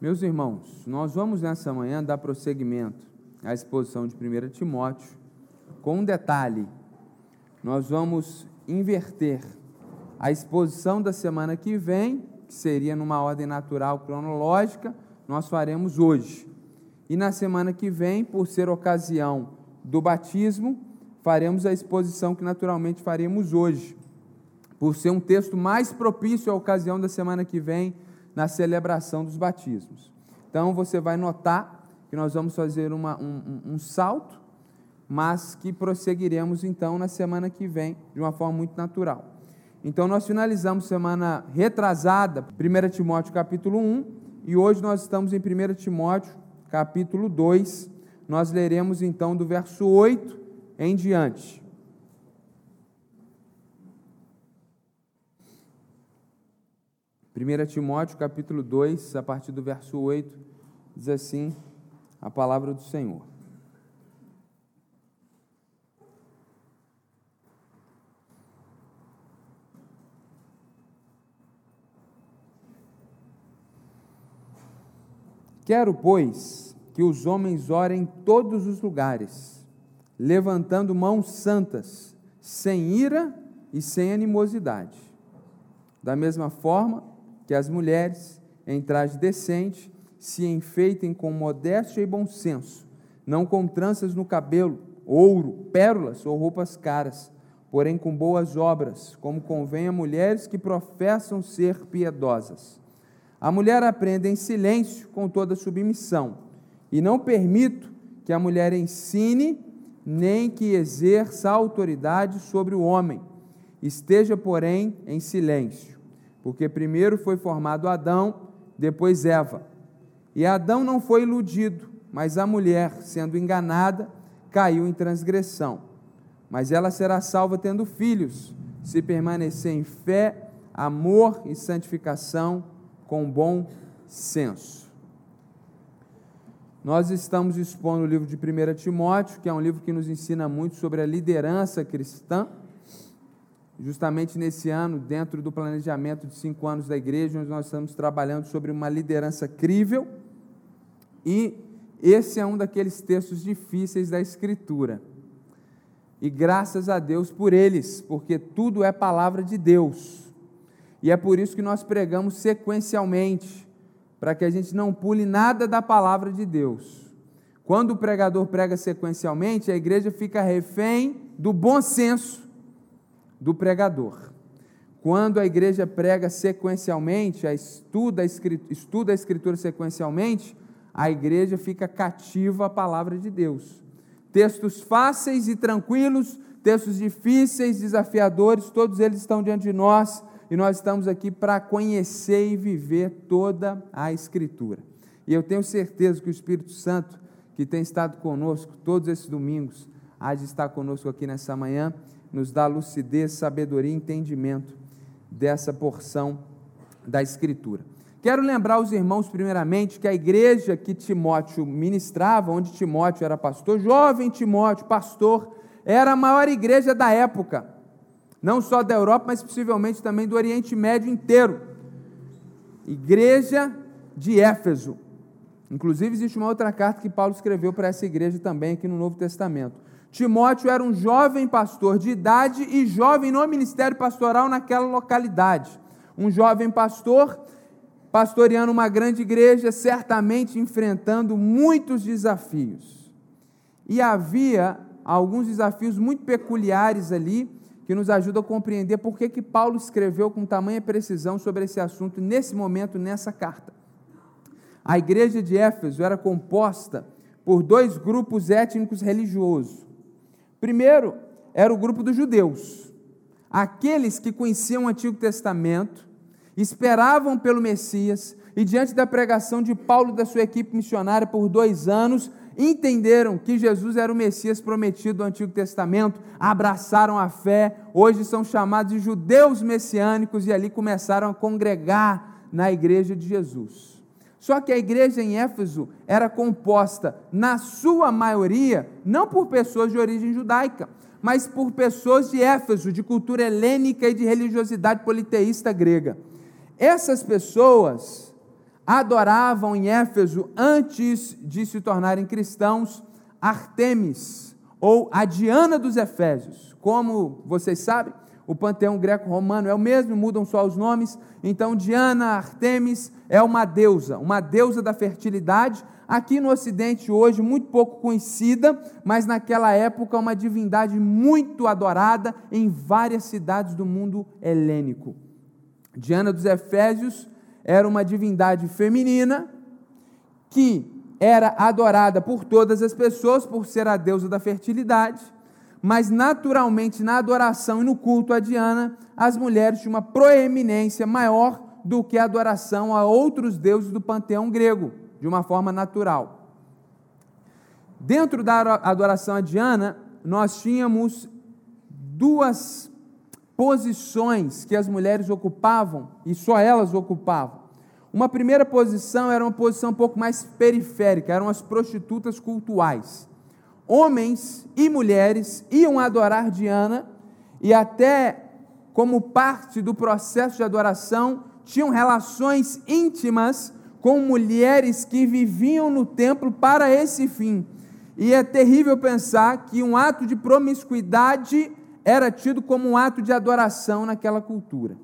Meus irmãos, nós vamos nessa manhã dar prosseguimento à exposição de 1 Timóteo, com um detalhe: nós vamos inverter a exposição da semana que vem, que seria numa ordem natural cronológica, nós faremos hoje. E na semana que vem, por ser ocasião do batismo, faremos a exposição que naturalmente faremos hoje, por ser um texto mais propício à ocasião da semana que vem na celebração dos batismos. Então você vai notar que nós vamos fazer uma, um, um, um salto, mas que prosseguiremos então na semana que vem de uma forma muito natural. Então nós finalizamos semana retrasada, 1 Timóteo capítulo 1, e hoje nós estamos em 1 Timóteo capítulo 2. Nós leremos então do verso 8 em diante. 1 Timóteo capítulo 2, a partir do verso 8, diz assim a palavra do Senhor. Quero, pois, que os homens orem em todos os lugares, levantando mãos santas, sem ira e sem animosidade. Da mesma forma, que as mulheres, em traje decente, se enfeitem com modéstia e bom senso, não com tranças no cabelo, ouro, pérolas ou roupas caras, porém com boas obras, como convém a mulheres que professam ser piedosas. A mulher aprende em silêncio, com toda submissão, e não permito que a mulher ensine, nem que exerça autoridade sobre o homem. Esteja, porém, em silêncio porque primeiro foi formado Adão, depois Eva. E Adão não foi iludido, mas a mulher, sendo enganada, caiu em transgressão. Mas ela será salva tendo filhos, se permanecer em fé, amor e santificação com bom senso. Nós estamos expondo o livro de 1 Timóteo, que é um livro que nos ensina muito sobre a liderança cristã justamente nesse ano, dentro do planejamento de cinco anos da igreja, onde nós estamos trabalhando sobre uma liderança crível, e esse é um daqueles textos difíceis da Escritura. E graças a Deus por eles, porque tudo é palavra de Deus. E é por isso que nós pregamos sequencialmente, para que a gente não pule nada da palavra de Deus. Quando o pregador prega sequencialmente, a igreja fica refém do bom senso do pregador. Quando a igreja prega sequencialmente, estuda, a escritura, estuda a escritura sequencialmente, a igreja fica cativa à palavra de Deus. Textos fáceis e tranquilos, textos difíceis, desafiadores, todos eles estão diante de nós e nós estamos aqui para conhecer e viver toda a Escritura. E eu tenho certeza que o Espírito Santo, que tem estado conosco todos esses domingos, há de estar conosco aqui nessa manhã nos dá lucidez, sabedoria e entendimento dessa porção da Escritura. Quero lembrar os irmãos, primeiramente, que a igreja que Timóteo ministrava, onde Timóteo era pastor, jovem Timóteo, pastor, era a maior igreja da época, não só da Europa, mas possivelmente também do Oriente Médio inteiro. Igreja de Éfeso. Inclusive, existe uma outra carta que Paulo escreveu para essa igreja também, aqui no Novo Testamento. Timóteo era um jovem pastor de idade e jovem no ministério pastoral naquela localidade. Um jovem pastor, pastoreando uma grande igreja, certamente enfrentando muitos desafios. E havia alguns desafios muito peculiares ali que nos ajudam a compreender por que, que Paulo escreveu com tamanha precisão sobre esse assunto nesse momento, nessa carta. A igreja de Éfeso era composta por dois grupos étnicos religiosos. Primeiro, era o grupo dos judeus, aqueles que conheciam o Antigo Testamento, esperavam pelo Messias e, diante da pregação de Paulo e da sua equipe missionária por dois anos, entenderam que Jesus era o Messias prometido do Antigo Testamento, abraçaram a fé, hoje são chamados de judeus messiânicos e ali começaram a congregar na igreja de Jesus. Só que a igreja em Éfeso era composta, na sua maioria, não por pessoas de origem judaica, mas por pessoas de Éfeso, de cultura helênica e de religiosidade politeísta grega. Essas pessoas adoravam em Éfeso, antes de se tornarem cristãos, Artemis, ou a Diana dos Efésios. Como vocês sabem, o panteão greco-romano é o mesmo, mudam só os nomes. Então, Diana, Artemis, é uma deusa, uma deusa da fertilidade, aqui no Ocidente hoje muito pouco conhecida, mas naquela época uma divindade muito adorada em várias cidades do mundo helênico. Diana dos Efésios era uma divindade feminina que era adorada por todas as pessoas por ser a deusa da fertilidade, mas naturalmente na adoração e no culto a Diana, as mulheres tinham uma proeminência maior do que a adoração a outros deuses do panteão grego, de uma forma natural. Dentro da adoração a Diana, nós tínhamos duas posições que as mulheres ocupavam, e só elas ocupavam. Uma primeira posição era uma posição um pouco mais periférica, eram as prostitutas cultuais. Homens e mulheres iam adorar Diana e até como parte do processo de adoração, tinham relações íntimas com mulheres que viviam no templo para esse fim. E é terrível pensar que um ato de promiscuidade era tido como um ato de adoração naquela cultura.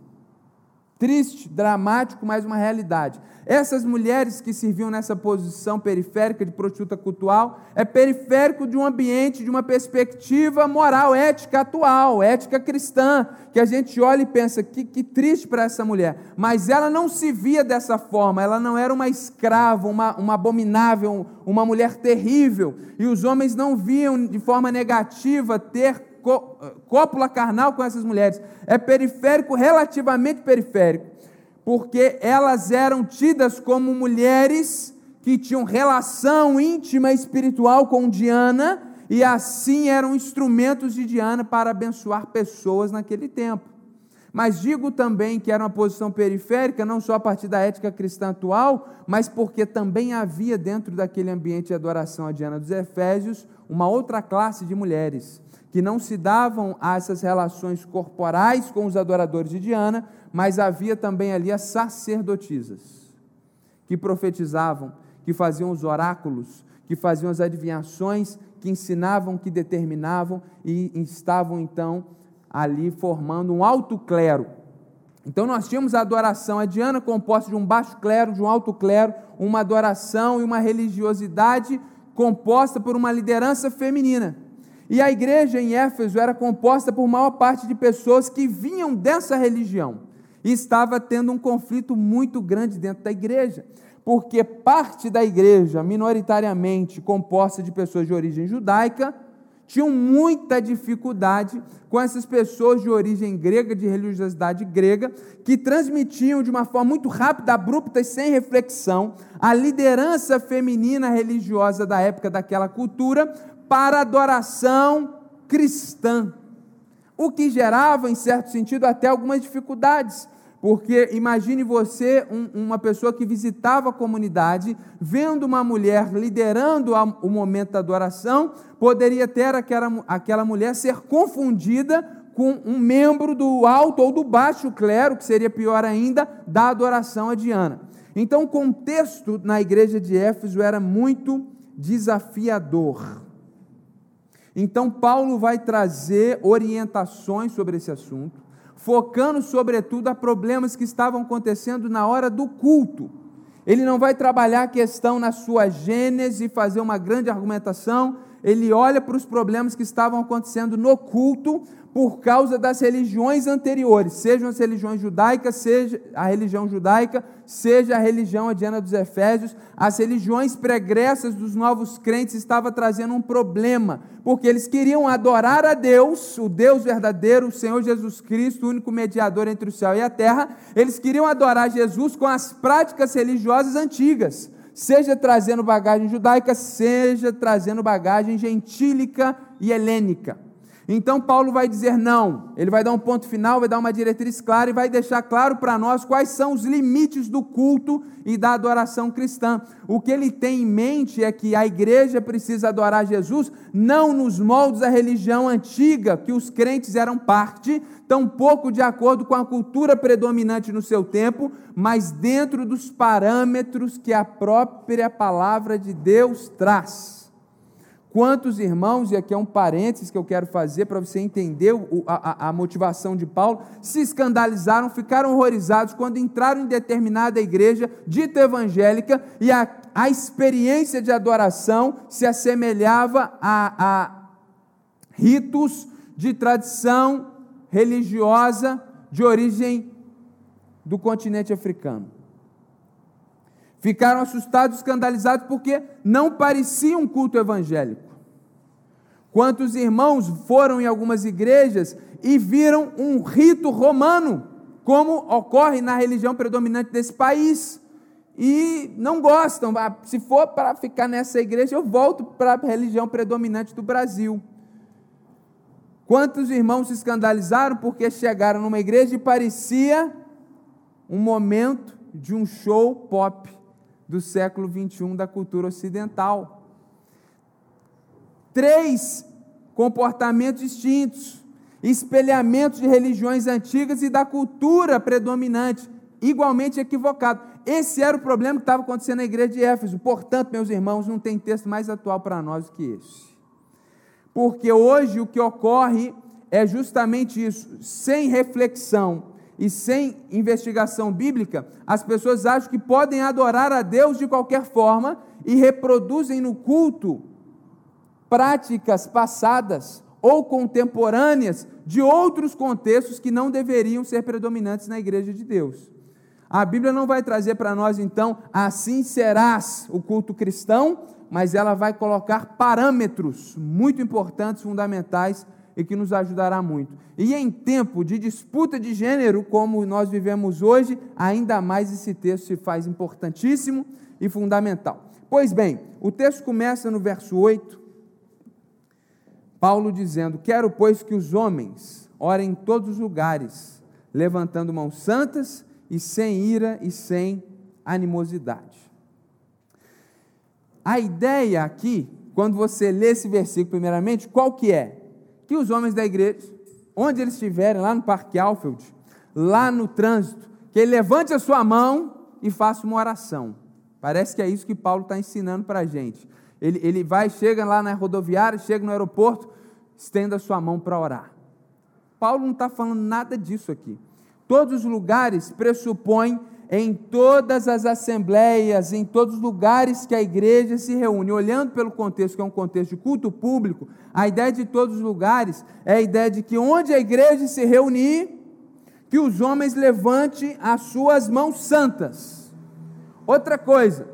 Triste, dramático, mas uma realidade. Essas mulheres que serviam nessa posição periférica de prostituta cultural é periférico de um ambiente, de uma perspectiva moral, ética atual, ética cristã, que a gente olha e pensa que, que triste para essa mulher. Mas ela não se via dessa forma, ela não era uma escrava, uma, uma abominável, uma mulher terrível. E os homens não viam de forma negativa ter cópula carnal com essas mulheres. É periférico, relativamente periférico, porque elas eram tidas como mulheres que tinham relação íntima espiritual com Diana e assim eram instrumentos de Diana para abençoar pessoas naquele tempo. Mas digo também que era uma posição periférica, não só a partir da ética cristã atual, mas porque também havia dentro daquele ambiente de adoração a Diana dos Efésios uma outra classe de mulheres que não se davam a essas relações corporais com os adoradores de Diana, mas havia também ali as sacerdotisas, que profetizavam, que faziam os oráculos, que faziam as adivinhações, que ensinavam, que determinavam e estavam então ali formando um alto clero. Então nós tínhamos a adoração a Diana composta de um baixo clero, de um alto clero, uma adoração e uma religiosidade composta por uma liderança feminina. E a igreja em Éfeso era composta por maior parte de pessoas que vinham dessa religião. E estava tendo um conflito muito grande dentro da igreja, porque parte da igreja, minoritariamente composta de pessoas de origem judaica, tinham muita dificuldade com essas pessoas de origem grega, de religiosidade grega, que transmitiam de uma forma muito rápida, abrupta e sem reflexão a liderança feminina religiosa da época daquela cultura para adoração cristã, o que gerava, em certo sentido, até algumas dificuldades, porque imagine você, um, uma pessoa que visitava a comunidade, vendo uma mulher liderando a, o momento da adoração, poderia ter aquela, aquela mulher ser confundida com um membro do alto ou do baixo clero, que seria pior ainda, da adoração a Diana. Então, o contexto na igreja de Éfeso era muito desafiador. Então, Paulo vai trazer orientações sobre esse assunto, focando sobretudo a problemas que estavam acontecendo na hora do culto. Ele não vai trabalhar a questão na sua gênese, fazer uma grande argumentação, ele olha para os problemas que estavam acontecendo no culto por causa das religiões anteriores, sejam as religiões judaicas, seja a religião judaica, seja a religião adiana dos Efésios, as religiões pregressas dos novos crentes estavam trazendo um problema, porque eles queriam adorar a Deus, o Deus verdadeiro, o Senhor Jesus Cristo, o único mediador entre o céu e a terra, eles queriam adorar Jesus com as práticas religiosas antigas, seja trazendo bagagem judaica, seja trazendo bagagem gentílica e helênica. Então Paulo vai dizer não, ele vai dar um ponto final, vai dar uma diretriz clara e vai deixar claro para nós quais são os limites do culto e da adoração cristã. O que ele tem em mente é que a igreja precisa adorar Jesus não nos moldes da religião antiga que os crentes eram parte, tampouco de acordo com a cultura predominante no seu tempo, mas dentro dos parâmetros que a própria palavra de Deus traz. Quantos irmãos, e aqui é um parênteses que eu quero fazer para você entender a, a, a, motivação de Paulo, se escandalizaram, ficaram horrorizados quando entraram em determinada igreja dita evangélica e a, a experiência de adoração se assemelhava a, a ritos de tradição religiosa de origem do continente africano. Ficaram assustados, escandalizados, porque não parecia um culto evangélico. Quantos irmãos foram em algumas igrejas e viram um rito romano, como ocorre na religião predominante desse país, e não gostam. Ah, se for para ficar nessa igreja, eu volto para a religião predominante do Brasil. Quantos irmãos se escandalizaram porque chegaram numa igreja e parecia um momento de um show pop do século 21 da cultura ocidental. Três comportamentos distintos, espelhamentos de religiões antigas e da cultura predominante, igualmente equivocado. Esse era o problema que estava acontecendo na igreja de Éfeso. Portanto, meus irmãos, não tem texto mais atual para nós do que esse. Porque hoje o que ocorre é justamente isso, sem reflexão, e sem investigação bíblica, as pessoas acham que podem adorar a Deus de qualquer forma e reproduzem no culto práticas passadas ou contemporâneas de outros contextos que não deveriam ser predominantes na igreja de Deus. A Bíblia não vai trazer para nós, então, assim serás o culto cristão, mas ela vai colocar parâmetros muito importantes, fundamentais e que nos ajudará muito. E em tempo de disputa de gênero, como nós vivemos hoje, ainda mais esse texto se faz importantíssimo e fundamental. Pois bem, o texto começa no verso 8, Paulo dizendo: Quero, pois, que os homens orem em todos os lugares, levantando mãos santas e sem ira e sem animosidade. A ideia aqui, quando você lê esse versículo primeiramente, qual que é? que os homens da igreja, onde eles estiverem, lá no Parque Alfield, lá no trânsito, que ele levante a sua mão e faça uma oração. Parece que é isso que Paulo está ensinando para a gente. Ele, ele vai, chega lá na rodoviária, chega no aeroporto, estenda a sua mão para orar. Paulo não está falando nada disso aqui. Todos os lugares pressupõem em todas as assembleias, em todos os lugares que a igreja se reúne, olhando pelo contexto que é um contexto de culto público, a ideia de todos os lugares é a ideia de que onde a igreja se reunir, que os homens levante as suas mãos santas. Outra coisa,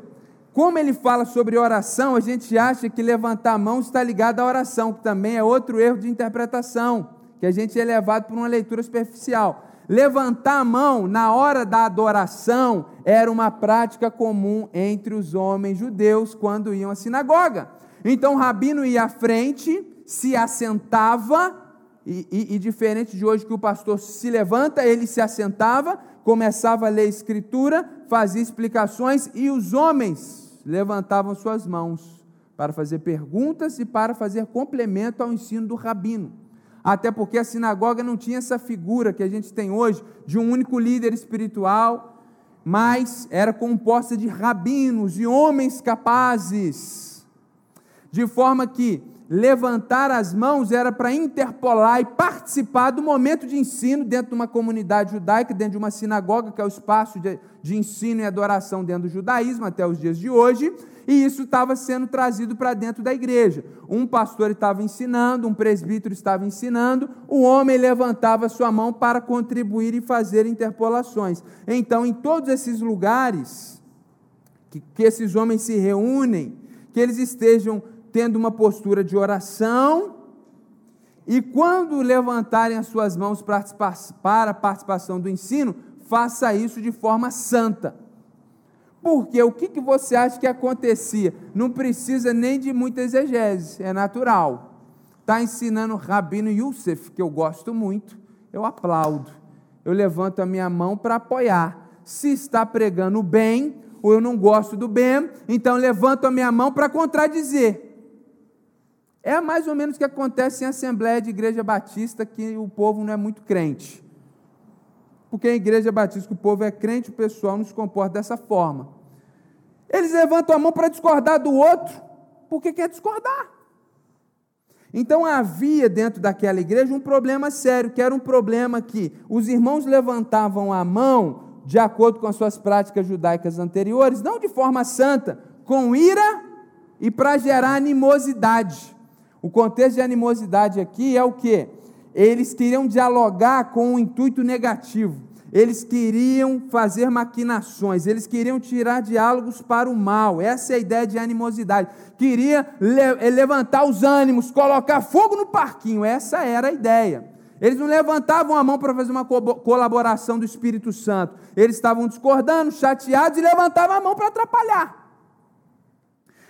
como ele fala sobre oração, a gente acha que levantar a mão está ligado à oração, que também é outro erro de interpretação, que a gente é levado por uma leitura superficial. Levantar a mão na hora da adoração era uma prática comum entre os homens judeus quando iam à sinagoga. Então o rabino ia à frente, se assentava, e, e, e, diferente de hoje que o pastor se levanta, ele se assentava, começava a ler a escritura, fazia explicações e os homens levantavam suas mãos para fazer perguntas e para fazer complemento ao ensino do rabino. Até porque a sinagoga não tinha essa figura que a gente tem hoje de um único líder espiritual, mas era composta de rabinos e homens capazes, de forma que levantar as mãos era para interpolar e participar do momento de ensino dentro de uma comunidade judaica, dentro de uma sinagoga, que é o espaço de, de ensino e adoração dentro do judaísmo até os dias de hoje, e isso estava sendo trazido para dentro da igreja. Um pastor estava ensinando, um presbítero estava ensinando, o homem levantava sua mão para contribuir e fazer interpolações. Então, em todos esses lugares que, que esses homens se reúnem, que eles estejam tendo uma postura de oração, e quando levantarem as suas mãos para a participação do ensino, faça isso de forma santa. Porque o que, você acha que acontecia? Não precisa nem de muita exegese, é natural. está ensinando Rabino Youssef, que eu gosto muito, eu aplaudo. Eu levanto a minha mão para apoiar. Se está pregando bem, ou eu não gosto do bem, então levanto a minha mão para contradizer. É mais ou menos o que acontece em Assembleia de Igreja Batista, que o povo não é muito crente. Porque em Igreja Batista que o povo é crente, o pessoal não se comporta dessa forma. Eles levantam a mão para discordar do outro, porque quer discordar. Então havia dentro daquela igreja um problema sério, que era um problema que os irmãos levantavam a mão de acordo com as suas práticas judaicas anteriores, não de forma santa, com ira e para gerar animosidade. O contexto de animosidade aqui é o que? Eles queriam dialogar com um intuito negativo eles queriam fazer maquinações, eles queriam tirar diálogos para o mal, essa é a ideia de animosidade, queria le levantar os ânimos, colocar fogo no parquinho, essa era a ideia. Eles não levantavam a mão para fazer uma co colaboração do Espírito Santo, eles estavam discordando, chateados e levantavam a mão para atrapalhar.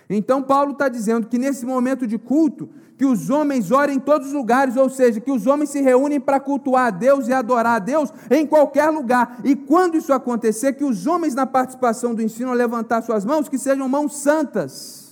Então, Paulo está dizendo que nesse momento de culto, que os homens orem em todos os lugares, ou seja, que os homens se reúnem para cultuar a Deus e adorar a Deus em qualquer lugar. E quando isso acontecer, que os homens na participação do ensino a levantar suas mãos, que sejam mãos santas.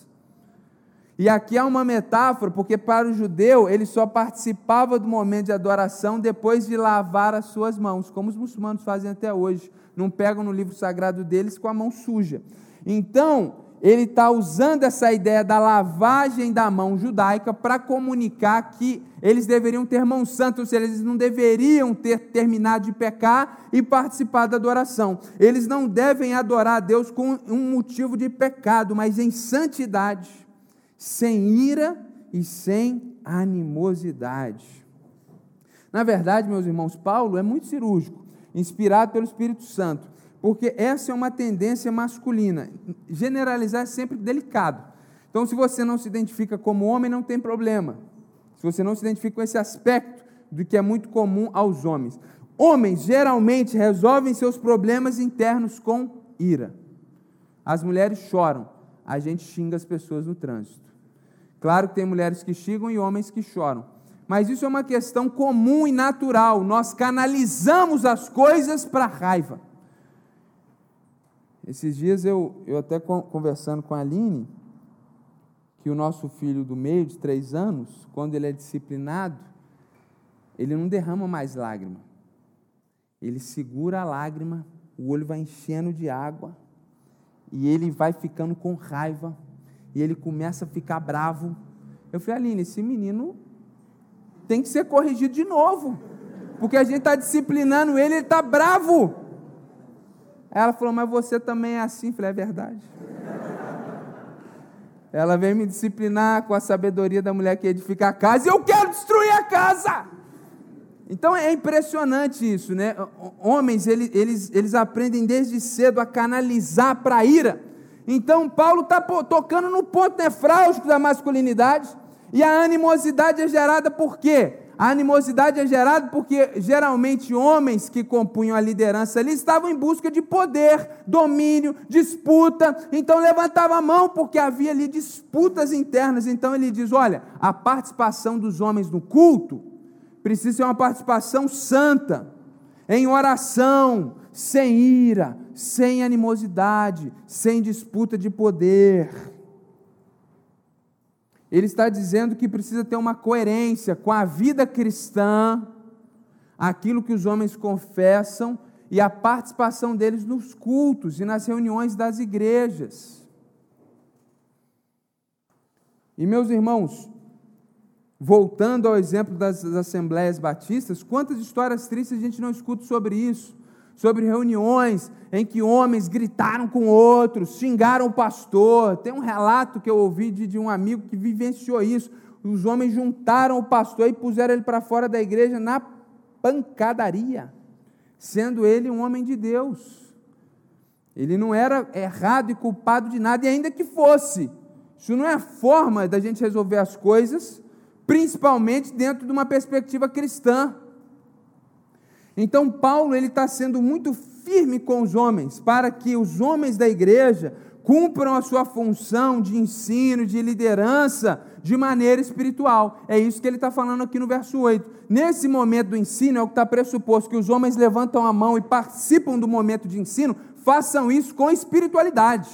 E aqui há uma metáfora, porque para o judeu ele só participava do momento de adoração depois de lavar as suas mãos, como os muçulmanos fazem até hoje. Não pegam no livro sagrado deles com a mão suja. Então, ele está usando essa ideia da lavagem da mão judaica para comunicar que eles deveriam ter mão santa, ou seja, eles não deveriam ter terminado de pecar e participar da adoração. Eles não devem adorar a Deus com um motivo de pecado, mas em santidade, sem ira e sem animosidade. Na verdade, meus irmãos, Paulo é muito cirúrgico, inspirado pelo Espírito Santo porque essa é uma tendência masculina. Generalizar é sempre delicado. Então, se você não se identifica como homem, não tem problema. Se você não se identifica com esse aspecto do que é muito comum aos homens. Homens geralmente resolvem seus problemas internos com ira. As mulheres choram, a gente xinga as pessoas no trânsito. Claro que tem mulheres que xingam e homens que choram. Mas isso é uma questão comum e natural. Nós canalizamos as coisas para raiva. Esses dias eu, eu até conversando com a Aline, que o nosso filho do meio, de três anos, quando ele é disciplinado, ele não derrama mais lágrima. Ele segura a lágrima, o olho vai enchendo de água, e ele vai ficando com raiva, e ele começa a ficar bravo. Eu falei, Aline, esse menino tem que ser corrigido de novo, porque a gente está disciplinando ele, ele está bravo. Aí ela falou, mas você também é assim. Eu falei, é verdade. Ela veio me disciplinar com a sabedoria da mulher que edifica a casa e eu quero destruir a casa. Então é impressionante isso, né? Homens, eles, eles, eles aprendem desde cedo a canalizar para a ira. Então Paulo está tocando no ponto nefrálgico da masculinidade. E a animosidade é gerada por quê? A animosidade é gerada porque geralmente homens que compunham a liderança ali estavam em busca de poder, domínio, disputa. Então levantava a mão porque havia ali disputas internas. Então ele diz: olha, a participação dos homens no culto precisa ser uma participação santa, em oração, sem ira, sem animosidade, sem disputa de poder. Ele está dizendo que precisa ter uma coerência com a vida cristã, aquilo que os homens confessam e a participação deles nos cultos e nas reuniões das igrejas. E meus irmãos, voltando ao exemplo das, das assembleias batistas, quantas histórias tristes a gente não escuta sobre isso? Sobre reuniões em que homens gritaram com outros, xingaram o pastor. Tem um relato que eu ouvi de, de um amigo que vivenciou isso. Os homens juntaram o pastor e puseram ele para fora da igreja na pancadaria, sendo ele um homem de Deus. Ele não era errado e culpado de nada, e ainda que fosse. Isso não é a forma da gente resolver as coisas, principalmente dentro de uma perspectiva cristã. Então Paulo ele está sendo muito firme com os homens, para que os homens da igreja cumpram a sua função de ensino, de liderança, de maneira espiritual. É isso que ele está falando aqui no verso 8. Nesse momento do ensino, é o que está pressuposto que os homens levantam a mão e participam do momento de ensino, façam isso com espiritualidade.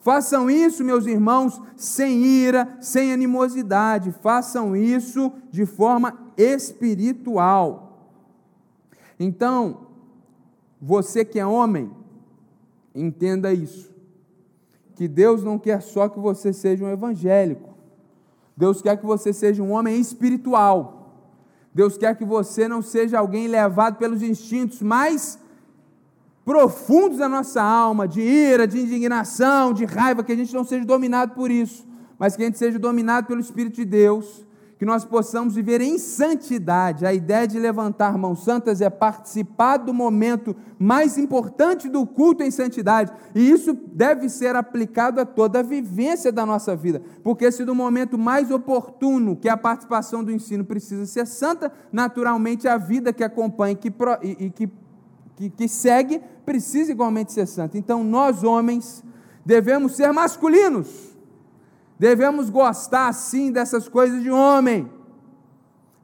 Façam isso, meus irmãos, sem ira, sem animosidade. Façam isso de forma espiritual. Então, você que é homem, entenda isso. Que Deus não quer só que você seja um evangélico. Deus quer que você seja um homem espiritual. Deus quer que você não seja alguém levado pelos instintos mais profundos da nossa alma, de ira, de indignação, de raiva, que a gente não seja dominado por isso, mas que a gente seja dominado pelo Espírito de Deus que nós possamos viver em santidade. A ideia de levantar mãos santas é participar do momento mais importante do culto em santidade, e isso deve ser aplicado a toda a vivência da nossa vida, porque se no momento mais oportuno que a participação do ensino precisa ser santa, naturalmente a vida que acompanha que, e, e que, que, que segue precisa igualmente ser santa. Então nós, homens, devemos ser masculinos Devemos gostar sim dessas coisas de homem,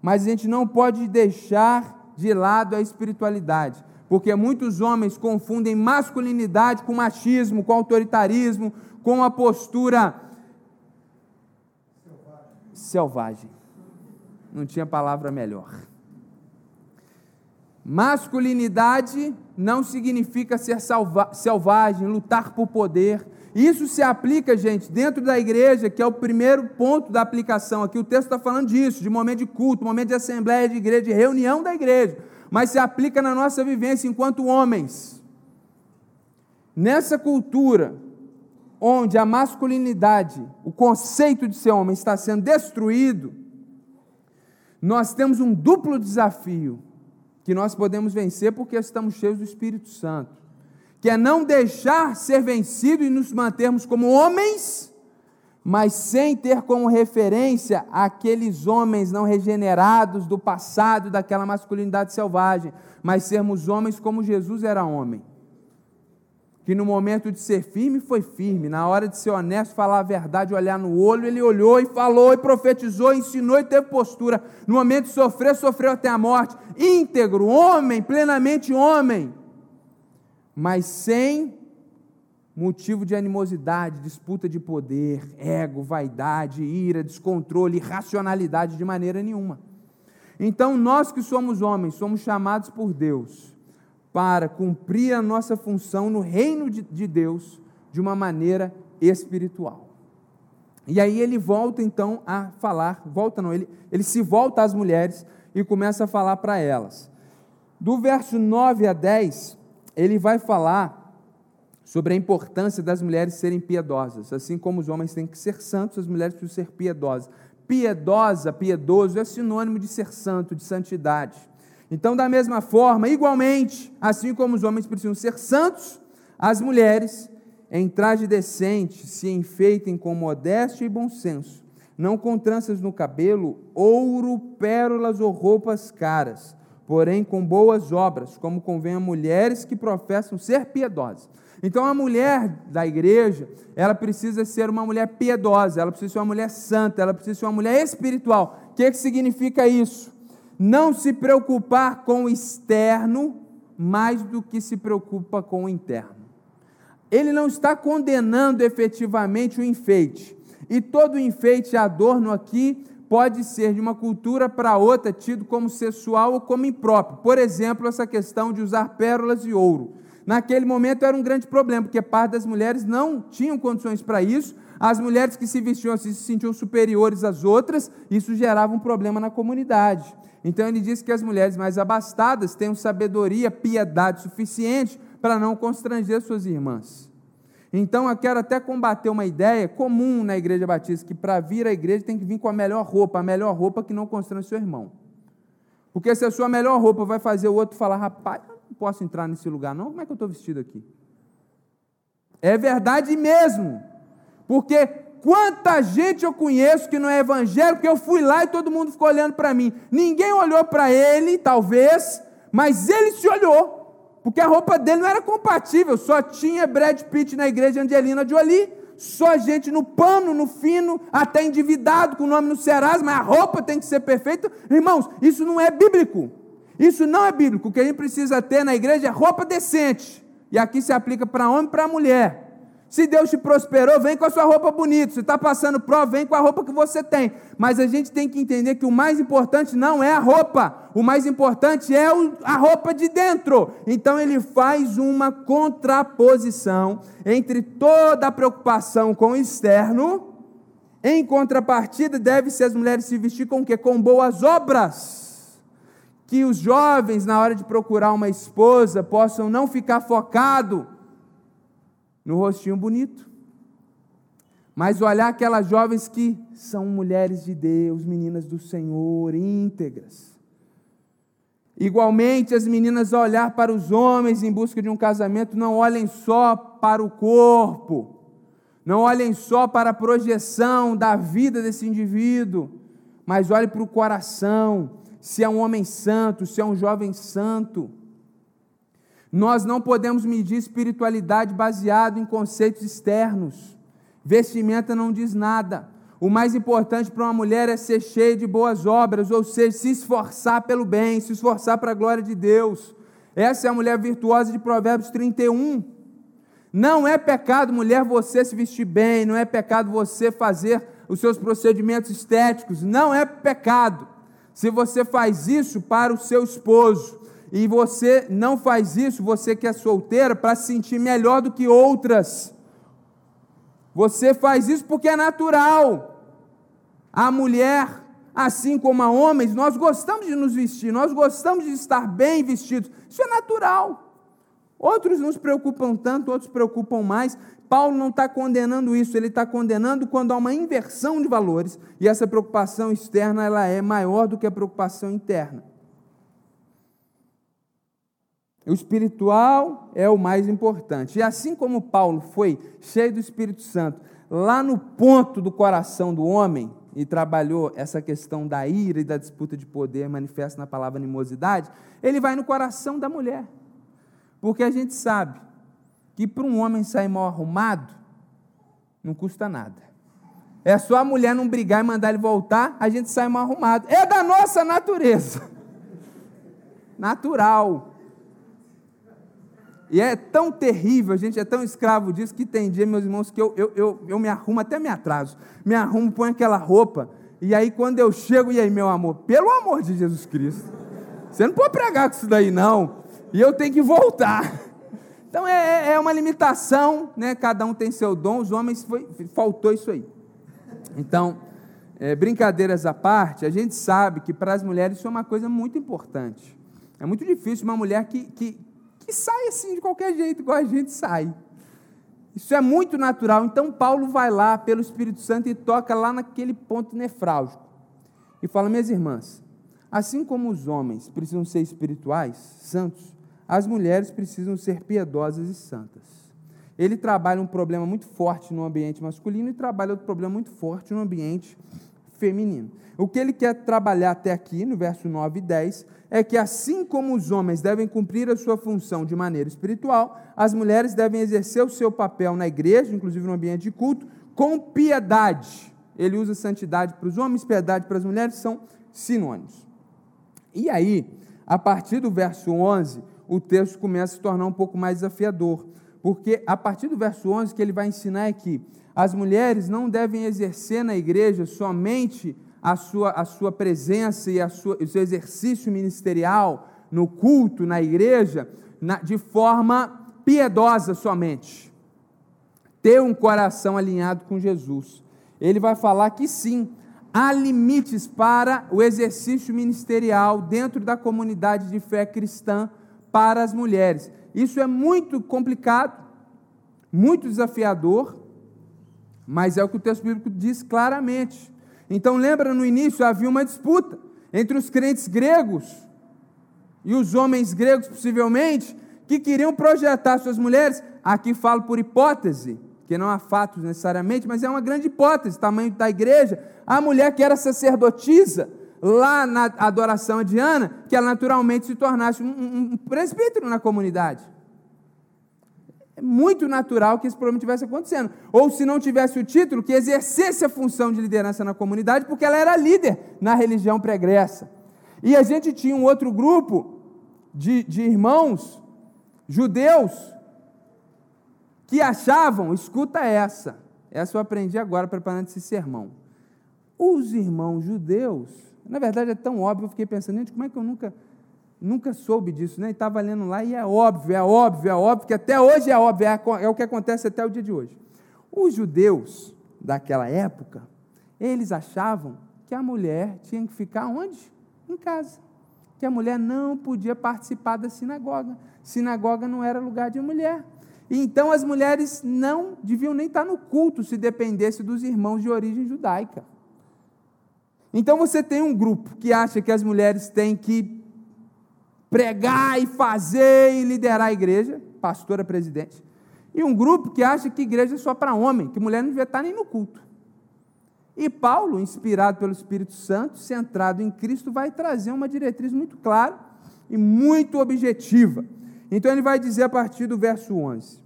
mas a gente não pode deixar de lado a espiritualidade, porque muitos homens confundem masculinidade com machismo, com autoritarismo, com a postura selvagem. Não tinha palavra melhor. Masculinidade não significa ser selvagem, lutar por poder, isso se aplica, gente, dentro da igreja, que é o primeiro ponto da aplicação aqui. O texto está falando disso, de momento de culto, momento de assembleia de igreja, de reunião da igreja. Mas se aplica na nossa vivência enquanto homens. Nessa cultura, onde a masculinidade, o conceito de ser homem está sendo destruído, nós temos um duplo desafio que nós podemos vencer porque estamos cheios do Espírito Santo que é não deixar ser vencido e nos mantermos como homens, mas sem ter como referência aqueles homens não regenerados do passado, daquela masculinidade selvagem, mas sermos homens como Jesus era homem. Que no momento de ser firme, foi firme, na hora de ser honesto, falar a verdade, olhar no olho, ele olhou e falou, e profetizou, ensinou e teve postura. No momento de sofrer, sofreu até a morte. Íntegro, homem, plenamente homem mas sem motivo de animosidade, disputa de poder, ego, vaidade, ira, descontrole, irracionalidade de maneira nenhuma. Então, nós que somos homens, somos chamados por Deus para cumprir a nossa função no reino de Deus de uma maneira espiritual. E aí ele volta então a falar, volta não, ele, ele se volta às mulheres e começa a falar para elas. Do verso 9 a 10, ele vai falar sobre a importância das mulheres serem piedosas. Assim como os homens têm que ser santos, as mulheres precisam ser piedosas. Piedosa, piedoso é sinônimo de ser santo, de santidade. Então, da mesma forma, igualmente, assim como os homens precisam ser santos, as mulheres, em traje decente, se enfeitem com modéstia e bom senso, não com tranças no cabelo, ouro, pérolas ou roupas caras porém com boas obras, como convém a mulheres que professam ser piedosas. Então a mulher da igreja, ela precisa ser uma mulher piedosa, ela precisa ser uma mulher santa, ela precisa ser uma mulher espiritual. O que, que significa isso? Não se preocupar com o externo mais do que se preocupa com o interno. Ele não está condenando efetivamente o enfeite. E todo enfeite adorno aqui pode ser de uma cultura para outra tido como sexual ou como impróprio. Por exemplo, essa questão de usar pérolas e ouro. Naquele momento era um grande problema, porque parte das mulheres não tinham condições para isso. As mulheres que se vestiam assim se sentiam superiores às outras, isso gerava um problema na comunidade. Então ele diz que as mulheres mais abastadas têm sabedoria, piedade suficiente para não constranger suas irmãs. Então eu quero até combater uma ideia comum na igreja batista, que para vir à igreja tem que vir com a melhor roupa, a melhor roupa que não constrange seu irmão. Porque se a sua melhor roupa vai fazer o outro falar, rapaz, eu não posso entrar nesse lugar, não, como é que eu estou vestido aqui? É verdade mesmo. Porque quanta gente eu conheço que não é evangélico, que eu fui lá e todo mundo ficou olhando para mim. Ninguém olhou para ele, talvez, mas ele se olhou porque a roupa dele não era compatível, só tinha Brad Pitt na igreja Angelina Jolie, só gente no pano, no fino, até endividado, com o nome no Serasa, mas a roupa tem que ser perfeita. Irmãos, isso não é bíblico. Isso não é bíblico. O que a gente precisa ter na igreja é roupa decente. E aqui se aplica para homem e para mulher. Se Deus te prosperou, vem com a sua roupa bonita. Se está passando prova, vem com a roupa que você tem. Mas a gente tem que entender que o mais importante não é a roupa, o mais importante é a roupa de dentro. Então ele faz uma contraposição entre toda a preocupação com o externo. Em contrapartida, deve-se as mulheres se vestir com o quê? Com boas obras. Que os jovens, na hora de procurar uma esposa, possam não ficar focados no rostinho bonito. Mas olhar aquelas jovens que são mulheres de Deus, meninas do Senhor, íntegras. Igualmente, as meninas a olhar para os homens em busca de um casamento, não olhem só para o corpo, não olhem só para a projeção da vida desse indivíduo, mas olhem para o coração, se é um homem santo, se é um jovem santo. Nós não podemos medir espiritualidade baseado em conceitos externos. Vestimenta não diz nada. O mais importante para uma mulher é ser cheia de boas obras, ou seja, se esforçar pelo bem, se esforçar para a glória de Deus. Essa é a mulher virtuosa de Provérbios 31. Não é pecado, mulher, você se vestir bem, não é pecado você fazer os seus procedimentos estéticos, não é pecado. Se você faz isso para o seu esposo, e você não faz isso, você que é solteira, para se sentir melhor do que outras. Você faz isso porque é natural. A mulher, assim como a homens, nós gostamos de nos vestir, nós gostamos de estar bem vestidos. Isso é natural. Outros nos preocupam tanto, outros preocupam mais. Paulo não está condenando isso, ele está condenando quando há uma inversão de valores e essa preocupação externa ela é maior do que a preocupação interna. O espiritual é o mais importante. E assim como Paulo foi cheio do Espírito Santo, lá no ponto do coração do homem, e trabalhou essa questão da ira e da disputa de poder manifesta na palavra animosidade, ele vai no coração da mulher. Porque a gente sabe que para um homem sair mal arrumado, não custa nada. É só a mulher não brigar e mandar ele voltar, a gente sai mal arrumado. É da nossa natureza. Natural. E é tão terrível, a gente é tão escravo disso, que tem dia, meus irmãos, que eu, eu, eu, eu me arrumo, até me atraso, me arrumo, põe aquela roupa, e aí quando eu chego, e aí, meu amor, pelo amor de Jesus Cristo, você não pode pregar com isso daí, não, e eu tenho que voltar. Então é, é, é uma limitação, né? cada um tem seu dom, os homens foi, faltou isso aí. Então, é, brincadeiras à parte, a gente sabe que para as mulheres isso é uma coisa muito importante. É muito difícil uma mulher que, que, que sai assim de qualquer jeito, igual a gente sai. Isso é muito natural. Então Paulo vai lá pelo Espírito Santo e toca lá naquele ponto nefrálgico. E fala: "Minhas irmãs, assim como os homens precisam ser espirituais, santos, as mulheres precisam ser piedosas e santas." Ele trabalha um problema muito forte no ambiente masculino e trabalha outro problema muito forte no ambiente feminino. O que ele quer trabalhar até aqui, no verso 9 e 10, é que assim como os homens devem cumprir a sua função de maneira espiritual, as mulheres devem exercer o seu papel na igreja, inclusive no ambiente de culto, com piedade. Ele usa santidade para os homens, piedade para as mulheres, são sinônimos. E aí, a partir do verso 11, o texto começa a se tornar um pouco mais desafiador, porque a partir do verso 11 que ele vai ensinar é que as mulheres não devem exercer na igreja somente a sua, a sua presença e a sua, o seu exercício ministerial no culto, na igreja, na, de forma piedosa somente. Ter um coração alinhado com Jesus. Ele vai falar que sim, há limites para o exercício ministerial dentro da comunidade de fé cristã para as mulheres. Isso é muito complicado, muito desafiador, mas é o que o texto bíblico diz claramente. Então, lembra no início havia uma disputa entre os crentes gregos e os homens gregos, possivelmente, que queriam projetar suas mulheres. Aqui falo por hipótese, que não há fatos necessariamente, mas é uma grande hipótese, tamanho da igreja. A mulher que era sacerdotisa, lá na adoração a Diana, que ela naturalmente se tornasse um, um, um presbítero na comunidade. É muito natural que esse problema estivesse acontecendo. Ou se não tivesse o título, que exercesse a função de liderança na comunidade, porque ela era líder na religião pregressa. E a gente tinha um outro grupo de, de irmãos judeus que achavam, escuta essa, essa eu aprendi agora preparando esse sermão. Os irmãos judeus, na verdade é tão óbvio, eu fiquei pensando, gente, como é que eu nunca nunca soube disso, né? E estava lendo lá e é óbvio, é óbvio, é óbvio, que até hoje é óbvio, é, é o que acontece até o dia de hoje. Os judeus daquela época, eles achavam que a mulher tinha que ficar onde? Em casa. Que a mulher não podia participar da sinagoga. Sinagoga não era lugar de mulher. E então as mulheres não deviam nem estar no culto se dependesse dos irmãos de origem judaica. Então você tem um grupo que acha que as mulheres têm que pregar e fazer e liderar a igreja, pastora presidente, e um grupo que acha que igreja é só para homem, que mulher não devia estar nem no culto. E Paulo, inspirado pelo Espírito Santo, centrado em Cristo, vai trazer uma diretriz muito clara e muito objetiva. Então ele vai dizer a partir do verso 11: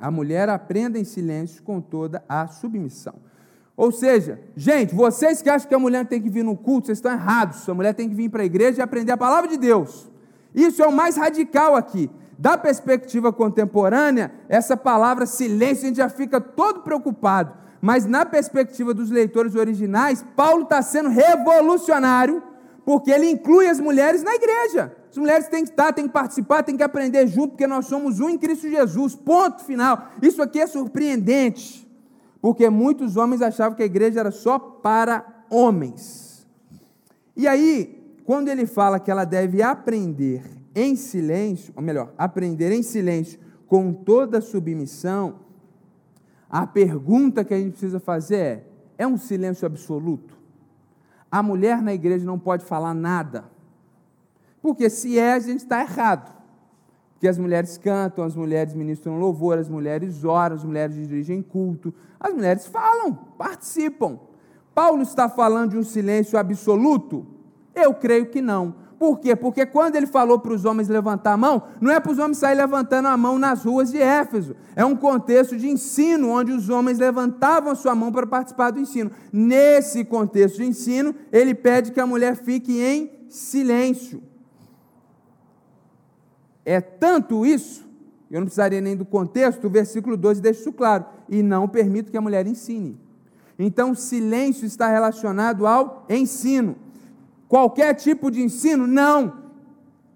A mulher aprenda em silêncio com toda a submissão. Ou seja, gente, vocês que acham que a mulher tem que vir no culto, vocês estão errados. A mulher tem que vir para a igreja e aprender a palavra de Deus. Isso é o mais radical aqui. Da perspectiva contemporânea, essa palavra silêncio a gente já fica todo preocupado. Mas na perspectiva dos leitores originais, Paulo está sendo revolucionário, porque ele inclui as mulheres na igreja. As mulheres têm que estar, têm que participar, têm que aprender junto, porque nós somos um em Cristo Jesus. Ponto final. Isso aqui é surpreendente, porque muitos homens achavam que a igreja era só para homens. E aí, quando ele fala que ela deve aprender em silêncio, ou melhor, aprender em silêncio com toda submissão, a pergunta que a gente precisa fazer é: é um silêncio absoluto? A mulher na igreja não pode falar nada. Porque se é, a gente está errado. Porque as mulheres cantam, as mulheres ministram louvor, as mulheres oram, as mulheres dirigem culto, as mulheres falam, participam. Paulo está falando de um silêncio absoluto? Eu creio que não. Por quê? Porque quando ele falou para os homens levantar a mão, não é para os homens saírem levantando a mão nas ruas de Éfeso. É um contexto de ensino, onde os homens levantavam a sua mão para participar do ensino. Nesse contexto de ensino, ele pede que a mulher fique em silêncio. É tanto isso, eu não precisaria nem do contexto, o versículo 12 deixa isso claro. E não permito que a mulher ensine. Então, silêncio está relacionado ao ensino. Qualquer tipo de ensino? Não.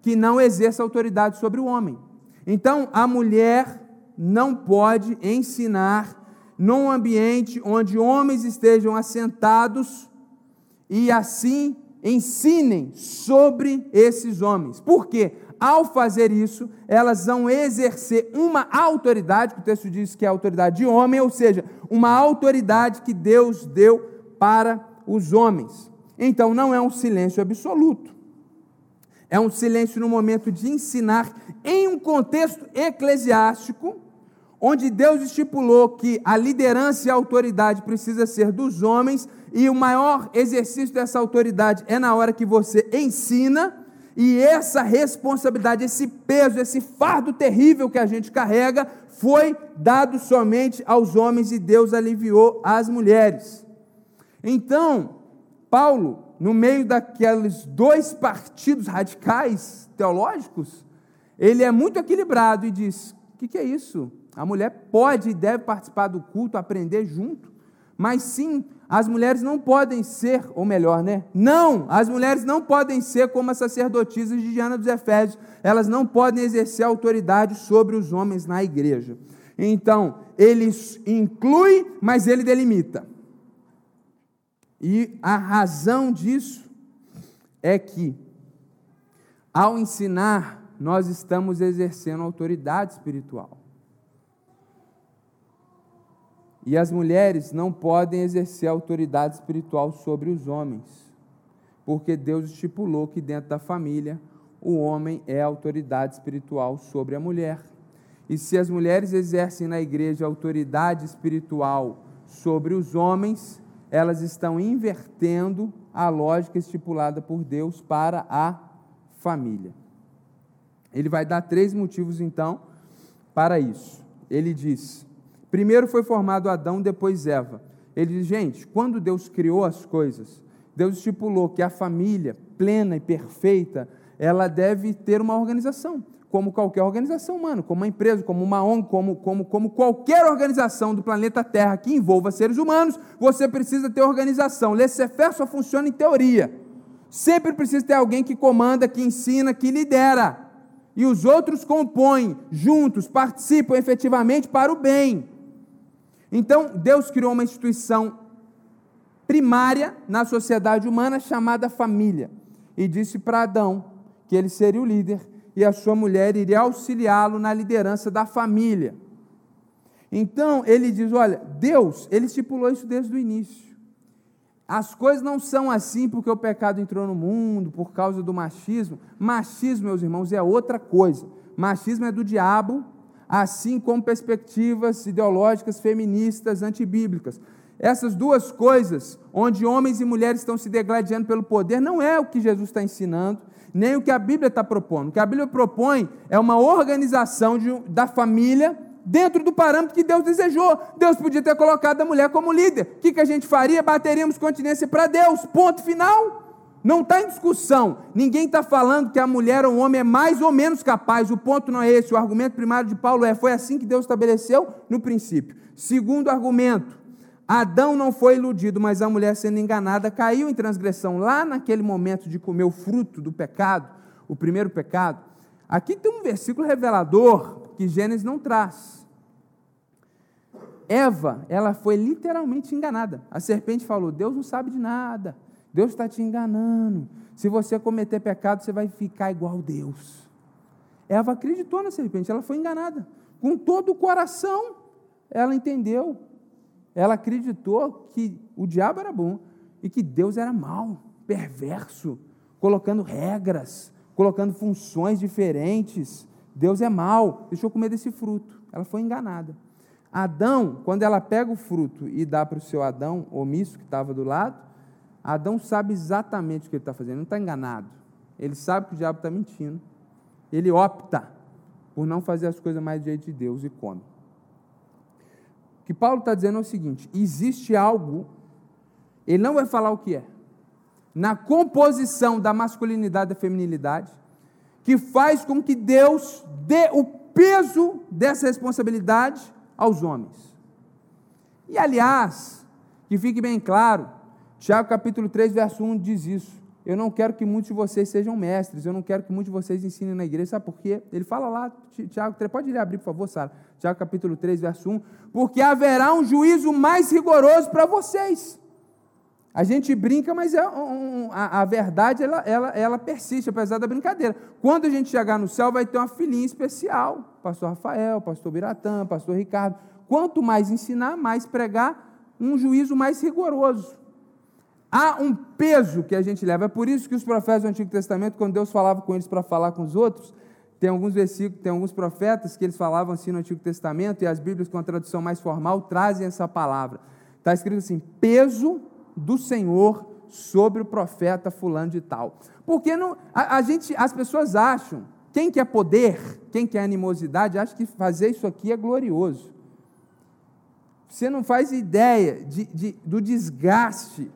Que não exerça autoridade sobre o homem. Então, a mulher não pode ensinar num ambiente onde homens estejam assentados e assim ensinem sobre esses homens. Por quê? Ao fazer isso, elas vão exercer uma autoridade, que o texto diz que é a autoridade de homem, ou seja, uma autoridade que Deus deu para os homens. Então não é um silêncio absoluto. É um silêncio no momento de ensinar em um contexto eclesiástico, onde Deus estipulou que a liderança e a autoridade precisa ser dos homens, e o maior exercício dessa autoridade é na hora que você ensina, e essa responsabilidade, esse peso, esse fardo terrível que a gente carrega, foi dado somente aos homens e Deus aliviou as mulheres. Então, Paulo, no meio daqueles dois partidos radicais teológicos, ele é muito equilibrado e diz: o que, que é isso? A mulher pode e deve participar do culto, aprender junto, mas sim, as mulheres não podem ser, ou melhor, né? Não, as mulheres não podem ser como as sacerdotisas de Diana dos Efésios, elas não podem exercer autoridade sobre os homens na igreja. Então, ele inclui, mas ele delimita. E a razão disso é que, ao ensinar, nós estamos exercendo autoridade espiritual. E as mulheres não podem exercer autoridade espiritual sobre os homens, porque Deus estipulou que dentro da família o homem é autoridade espiritual sobre a mulher. E se as mulheres exercem na igreja autoridade espiritual sobre os homens, elas estão invertendo a lógica estipulada por Deus para a família. Ele vai dar três motivos, então, para isso. Ele diz: primeiro foi formado Adão, depois Eva. Ele diz, gente, quando Deus criou as coisas, Deus estipulou que a família plena e perfeita, ela deve ter uma organização, como qualquer organização humana, como uma empresa, como uma ONG, como, como, como qualquer organização do planeta Terra que envolva seres humanos, você precisa ter organização. Laissez-faire só funciona em teoria. Sempre precisa ter alguém que comanda, que ensina, que lidera. E os outros compõem, juntos, participam efetivamente para o bem. Então, Deus criou uma instituição primária na sociedade humana chamada família e disse para Adão que ele seria o líder e a sua mulher iria auxiliá-lo na liderança da família. Então, ele diz: olha, Deus, ele estipulou isso desde o início. As coisas não são assim porque o pecado entrou no mundo, por causa do machismo. Machismo, meus irmãos, é outra coisa. Machismo é do diabo, assim como perspectivas ideológicas feministas antibíblicas. Essas duas coisas, onde homens e mulheres estão se degladiando pelo poder, não é o que Jesus está ensinando, nem o que a Bíblia está propondo. O que a Bíblia propõe é uma organização de, da família dentro do parâmetro que Deus desejou. Deus podia ter colocado a mulher como líder. O que, que a gente faria? Bateríamos continência para Deus. Ponto final. Não está em discussão. Ninguém está falando que a mulher ou o homem é mais ou menos capaz. O ponto não é esse. O argumento primário de Paulo é: foi assim que Deus estabeleceu no princípio. Segundo argumento: Adão não foi iludido, mas a mulher sendo enganada caiu em transgressão lá naquele momento de comer o fruto do pecado, o primeiro pecado. Aqui tem um versículo revelador que Gênesis não traz. Eva, ela foi literalmente enganada. A serpente falou: Deus não sabe de nada. Deus está te enganando. Se você cometer pecado, você vai ficar igual Deus. Eva acreditou na serpente, ela foi enganada. Com todo o coração, ela entendeu. Ela acreditou que o diabo era bom e que Deus era mau, perverso, colocando regras, colocando funções diferentes. Deus é mau, deixou comer desse fruto. Ela foi enganada. Adão, quando ela pega o fruto e dá para o seu Adão, omisso, que estava do lado, Adão sabe exatamente o que ele está fazendo, não está enganado. Ele sabe que o diabo está mentindo. Ele opta por não fazer as coisas mais do jeito de Deus e come. Que Paulo está dizendo é o seguinte: existe algo, ele não vai falar o que é, na composição da masculinidade e da feminilidade, que faz com que Deus dê o peso dessa responsabilidade aos homens. E aliás, que fique bem claro, Tiago capítulo 3, verso 1 diz isso. Eu não quero que muitos de vocês sejam mestres, eu não quero que muitos de vocês ensinem na igreja, sabe por quê? Ele fala lá, Tiago, pode abrir, por favor, Sara. Tiago capítulo 3, verso 1. Porque haverá um juízo mais rigoroso para vocês. A gente brinca, mas é um, a, a, verdade ela, ela, ela persiste, apesar da brincadeira. Quando a gente chegar no céu, vai ter uma filhinha especial. Pastor Rafael, pastor Biratã, pastor Ricardo. Quanto mais ensinar, mais pregar, um juízo mais rigoroso. Há um peso que a gente leva. É por isso que os profetas do Antigo Testamento, quando Deus falava com eles para falar com os outros, tem alguns versículos, tem alguns profetas que eles falavam assim no Antigo Testamento, e as Bíblias com a tradução mais formal trazem essa palavra. Está escrito assim: peso do Senhor sobre o profeta fulano de tal. Porque não, a, a, gente, as pessoas acham, quem quer poder, quem quer animosidade, acha que fazer isso aqui é glorioso. Você não faz ideia de, de, do desgaste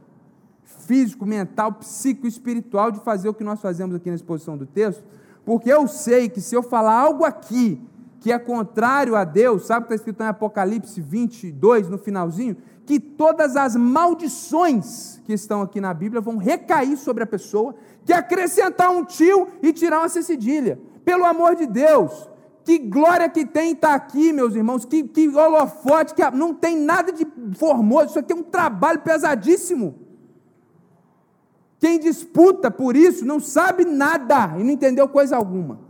físico, mental, psico, espiritual de fazer o que nós fazemos aqui na exposição do texto, porque eu sei que se eu falar algo aqui que é contrário a Deus, sabe o que está escrito em Apocalipse 22, no finalzinho? Que todas as maldições que estão aqui na Bíblia vão recair sobre a pessoa, que acrescentar um tio e tirar uma cedilha. Pelo amor de Deus, que glória que tem estar aqui, meus irmãos, que, que holofote, que não tem nada de formoso, isso aqui é um trabalho pesadíssimo. Quem disputa por isso não sabe nada e não entendeu coisa alguma.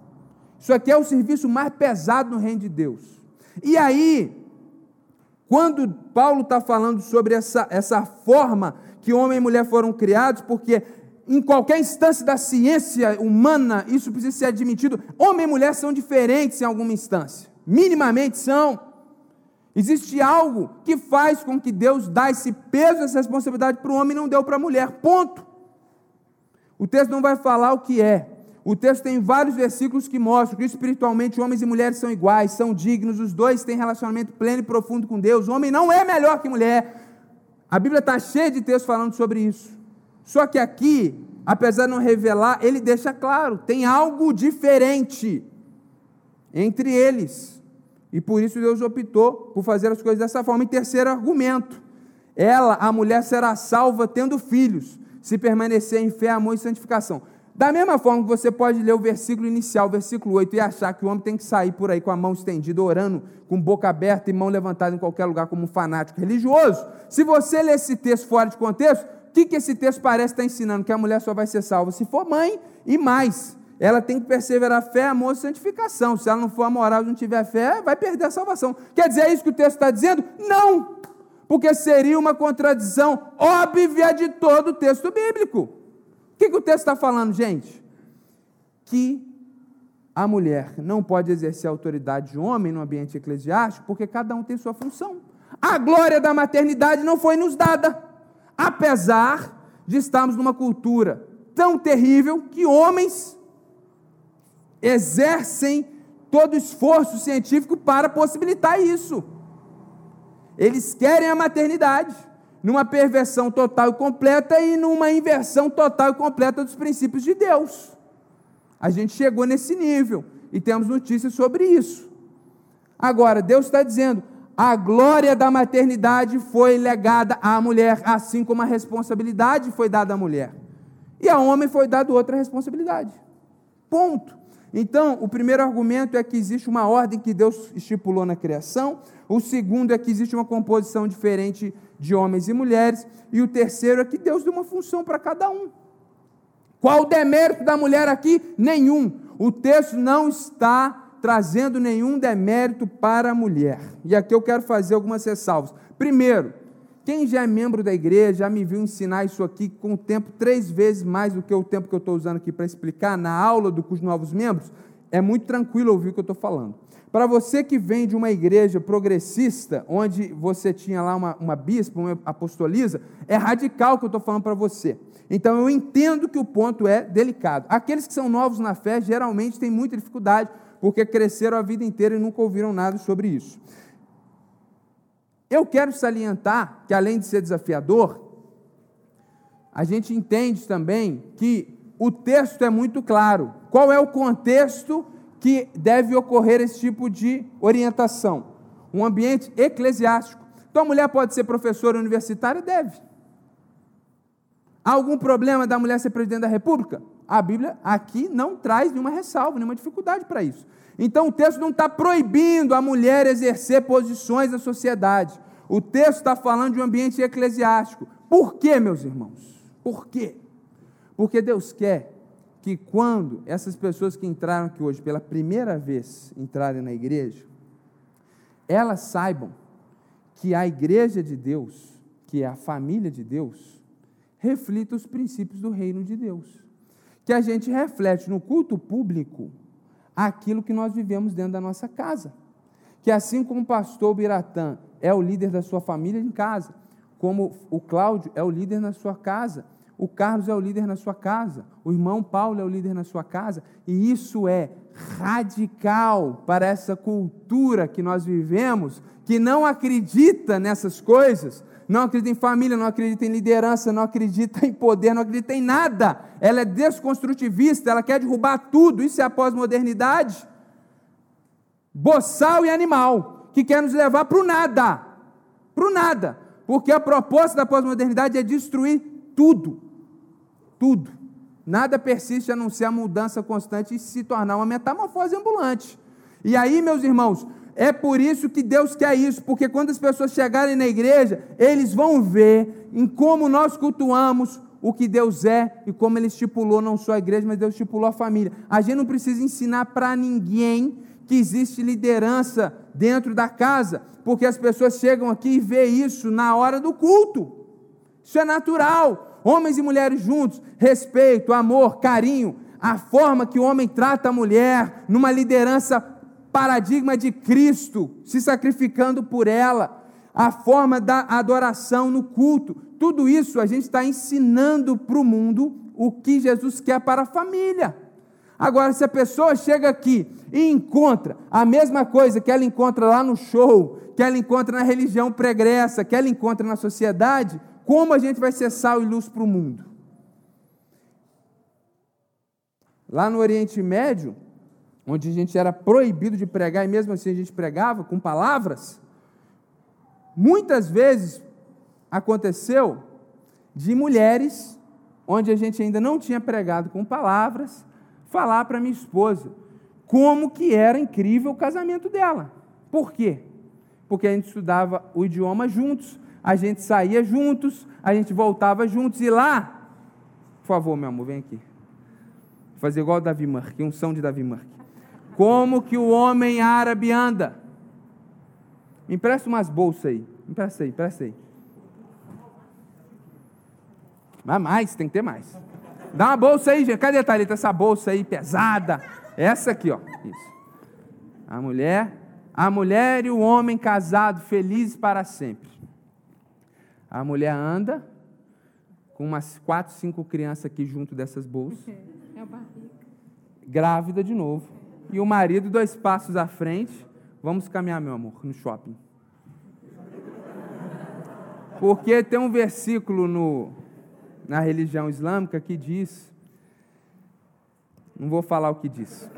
Isso aqui é o serviço mais pesado no reino de Deus. E aí, quando Paulo está falando sobre essa, essa forma que homem e mulher foram criados, porque em qualquer instância da ciência humana isso precisa ser admitido, homem e mulher são diferentes em alguma instância, minimamente são. Existe algo que faz com que Deus dá esse peso, essa responsabilidade para o homem e não deu para a mulher. Ponto. O texto não vai falar o que é. O texto tem vários versículos que mostram que espiritualmente homens e mulheres são iguais, são dignos, os dois têm relacionamento pleno e profundo com Deus. O homem não é melhor que mulher. A Bíblia está cheia de textos falando sobre isso. Só que aqui, apesar de não revelar, ele deixa claro: tem algo diferente entre eles. E por isso Deus optou por fazer as coisas dessa forma. E terceiro argumento: ela, a mulher, será salva tendo filhos, se permanecer em fé, amor e santificação. Da mesma forma que você pode ler o versículo inicial, versículo 8, e achar que o homem tem que sair por aí com a mão estendida, orando, com boca aberta e mão levantada em qualquer lugar, como um fanático religioso. Se você ler esse texto fora de contexto, o que, que esse texto parece estar ensinando? Que a mulher só vai ser salva se for mãe e mais ela tem que perseverar fé, amor e santificação. Se ela não for amoral, não tiver fé, vai perder a salvação. Quer dizer, é isso que o texto está dizendo? Não! Porque seria uma contradição óbvia de todo o texto bíblico. O que, que o texto está falando, gente? Que a mulher não pode exercer a autoridade de homem no ambiente eclesiástico, porque cada um tem sua função. A glória da maternidade não foi nos dada, apesar de estarmos numa cultura tão terrível que homens exercem todo esforço científico para possibilitar isso. Eles querem a maternidade, numa perversão total e completa e numa inversão total e completa dos princípios de Deus. A gente chegou nesse nível e temos notícias sobre isso. Agora, Deus está dizendo: a glória da maternidade foi legada à mulher, assim como a responsabilidade foi dada à mulher. E ao homem foi dada outra responsabilidade. Ponto. Então, o primeiro argumento é que existe uma ordem que Deus estipulou na criação, o segundo é que existe uma composição diferente de homens e mulheres, e o terceiro é que Deus deu uma função para cada um. Qual o demérito da mulher aqui? Nenhum. O texto não está trazendo nenhum demérito para a mulher. E aqui eu quero fazer algumas ressalvas. Primeiro, quem já é membro da igreja, já me viu ensinar isso aqui com o tempo três vezes mais do que o tempo que eu estou usando aqui para explicar na aula do curso Novos Membros, é muito tranquilo ouvir o que eu estou falando. Para você que vem de uma igreja progressista, onde você tinha lá uma, uma bispa, uma apostoliza, é radical o que eu estou falando para você. Então eu entendo que o ponto é delicado. Aqueles que são novos na fé geralmente têm muita dificuldade, porque cresceram a vida inteira e nunca ouviram nada sobre isso. Eu quero salientar que, além de ser desafiador, a gente entende também que o texto é muito claro. Qual é o contexto que deve ocorrer esse tipo de orientação? Um ambiente eclesiástico. Então, a mulher pode ser professora universitária? Deve. Há algum problema da mulher ser presidente da República? A Bíblia aqui não traz nenhuma ressalva, nenhuma dificuldade para isso. Então o texto não está proibindo a mulher exercer posições na sociedade. O texto está falando de um ambiente eclesiástico. Por quê, meus irmãos? Por quê? Porque Deus quer que quando essas pessoas que entraram aqui hoje pela primeira vez entrarem na igreja, elas saibam que a igreja de Deus, que é a família de Deus, reflita os princípios do reino de Deus. Que a gente reflete no culto público aquilo que nós vivemos dentro da nossa casa. Que assim como o pastor Biratã é o líder da sua família em casa, como o Cláudio é o líder na sua casa, o Carlos é o líder na sua casa, o irmão Paulo é o líder na sua casa, e isso é radical para essa cultura que nós vivemos, que não acredita nessas coisas, não acredita em família, não acredita em liderança, não acredita em poder, não acredita em nada. Ela é desconstrutivista, ela quer derrubar tudo. Isso é a pós-modernidade. Boçal e animal, que quer nos levar para o nada. Para o nada. Porque a proposta da pós-modernidade é destruir tudo. Tudo. Nada persiste a não ser a mudança constante e se tornar uma metamorfose ambulante. E aí, meus irmãos, é por isso que Deus quer isso, porque quando as pessoas chegarem na igreja, eles vão ver em como nós cultuamos o que Deus é e como Ele estipulou não só a igreja, mas Deus estipulou a família. A gente não precisa ensinar para ninguém que existe liderança dentro da casa, porque as pessoas chegam aqui e vê isso na hora do culto. Isso é natural. Homens e mulheres juntos, respeito, amor, carinho, a forma que o homem trata a mulher numa liderança paradigma de Cristo, se sacrificando por ela, a forma da adoração no culto. Tudo isso a gente está ensinando para o mundo o que Jesus quer para a família. Agora, se a pessoa chega aqui e encontra a mesma coisa que ela encontra lá no show, que ela encontra na religião pregressa, que ela encontra na sociedade, como a gente vai ser sal e luz para o mundo? Lá no Oriente Médio, onde a gente era proibido de pregar e mesmo assim a gente pregava com palavras, muitas vezes aconteceu de mulheres, onde a gente ainda não tinha pregado com palavras, falar para minha esposa como que era incrível o casamento dela. Por quê? Porque a gente estudava o idioma juntos, a gente saía juntos, a gente voltava juntos e lá, por favor, meu amor, vem aqui. Fazer igual o Davi Mark, um som de Davi Mark. Como que o homem árabe anda? Me empresta umas bolsas aí. Me empresta aí, empresta aí. Mas mais, tem que ter mais. Dá uma bolsa aí, gente. Cadê a Thalita? Essa bolsa aí pesada. Essa aqui, ó. Isso. A mulher, a mulher e o homem casado, felizes para sempre. A mulher anda com umas quatro, cinco crianças aqui junto dessas bolsas. É Grávida de novo. E o marido, dois passos à frente. Vamos caminhar, meu amor, no shopping. Porque tem um versículo no, na religião islâmica que diz. Não vou falar o que diz.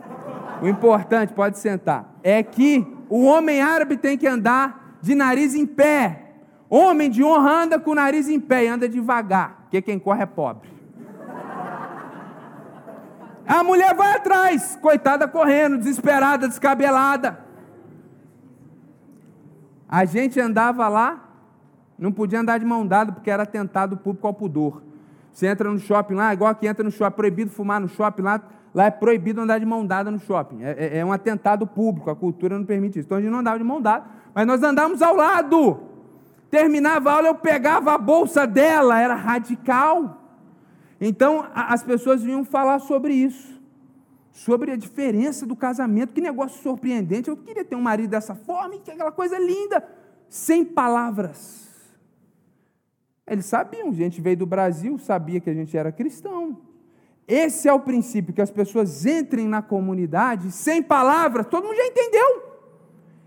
O importante, pode sentar, é que o homem árabe tem que andar de nariz em pé. Homem de honra anda com o nariz em pé e anda devagar, porque quem corre é pobre. A mulher vai atrás, coitada correndo, desesperada, descabelada. A gente andava lá, não podia andar de mão dada porque era atentado público ao pudor. Você entra no shopping lá, igual que entra no shopping, proibido fumar no shopping lá, lá é proibido andar de mão dada no shopping. É, é, é, um atentado público, a cultura não permite isso. Então a gente não andava de mão dada, mas nós andávamos ao lado. Terminava a aula, eu pegava a bolsa dela, era radical. Então as pessoas vinham falar sobre isso, sobre a diferença do casamento. Que negócio surpreendente. Eu queria ter um marido dessa forma, que aquela coisa linda, sem palavras eles sabiam, a gente veio do Brasil, sabia que a gente era cristão. Esse é o princípio, que as pessoas entrem na comunidade sem palavras, todo mundo já entendeu.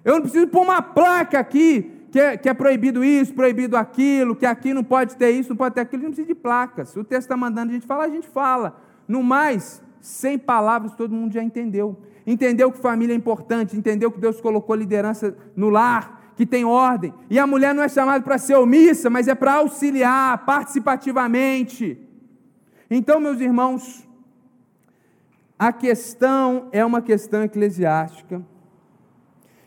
Eu não preciso pôr uma placa aqui, que é, que é, proibido isso, proibido aquilo, que aqui não pode ter isso, não pode ter aquilo, não precisa de placas. Se o texto está mandando a gente falar, a gente fala. No mais, sem palavras, todo mundo já entendeu. Entendeu que família é importante, entendeu que Deus colocou liderança no lar, que tem ordem. E a mulher não é chamada para ser omissa, mas é para auxiliar participativamente. Então, meus irmãos, a questão é uma questão eclesiástica.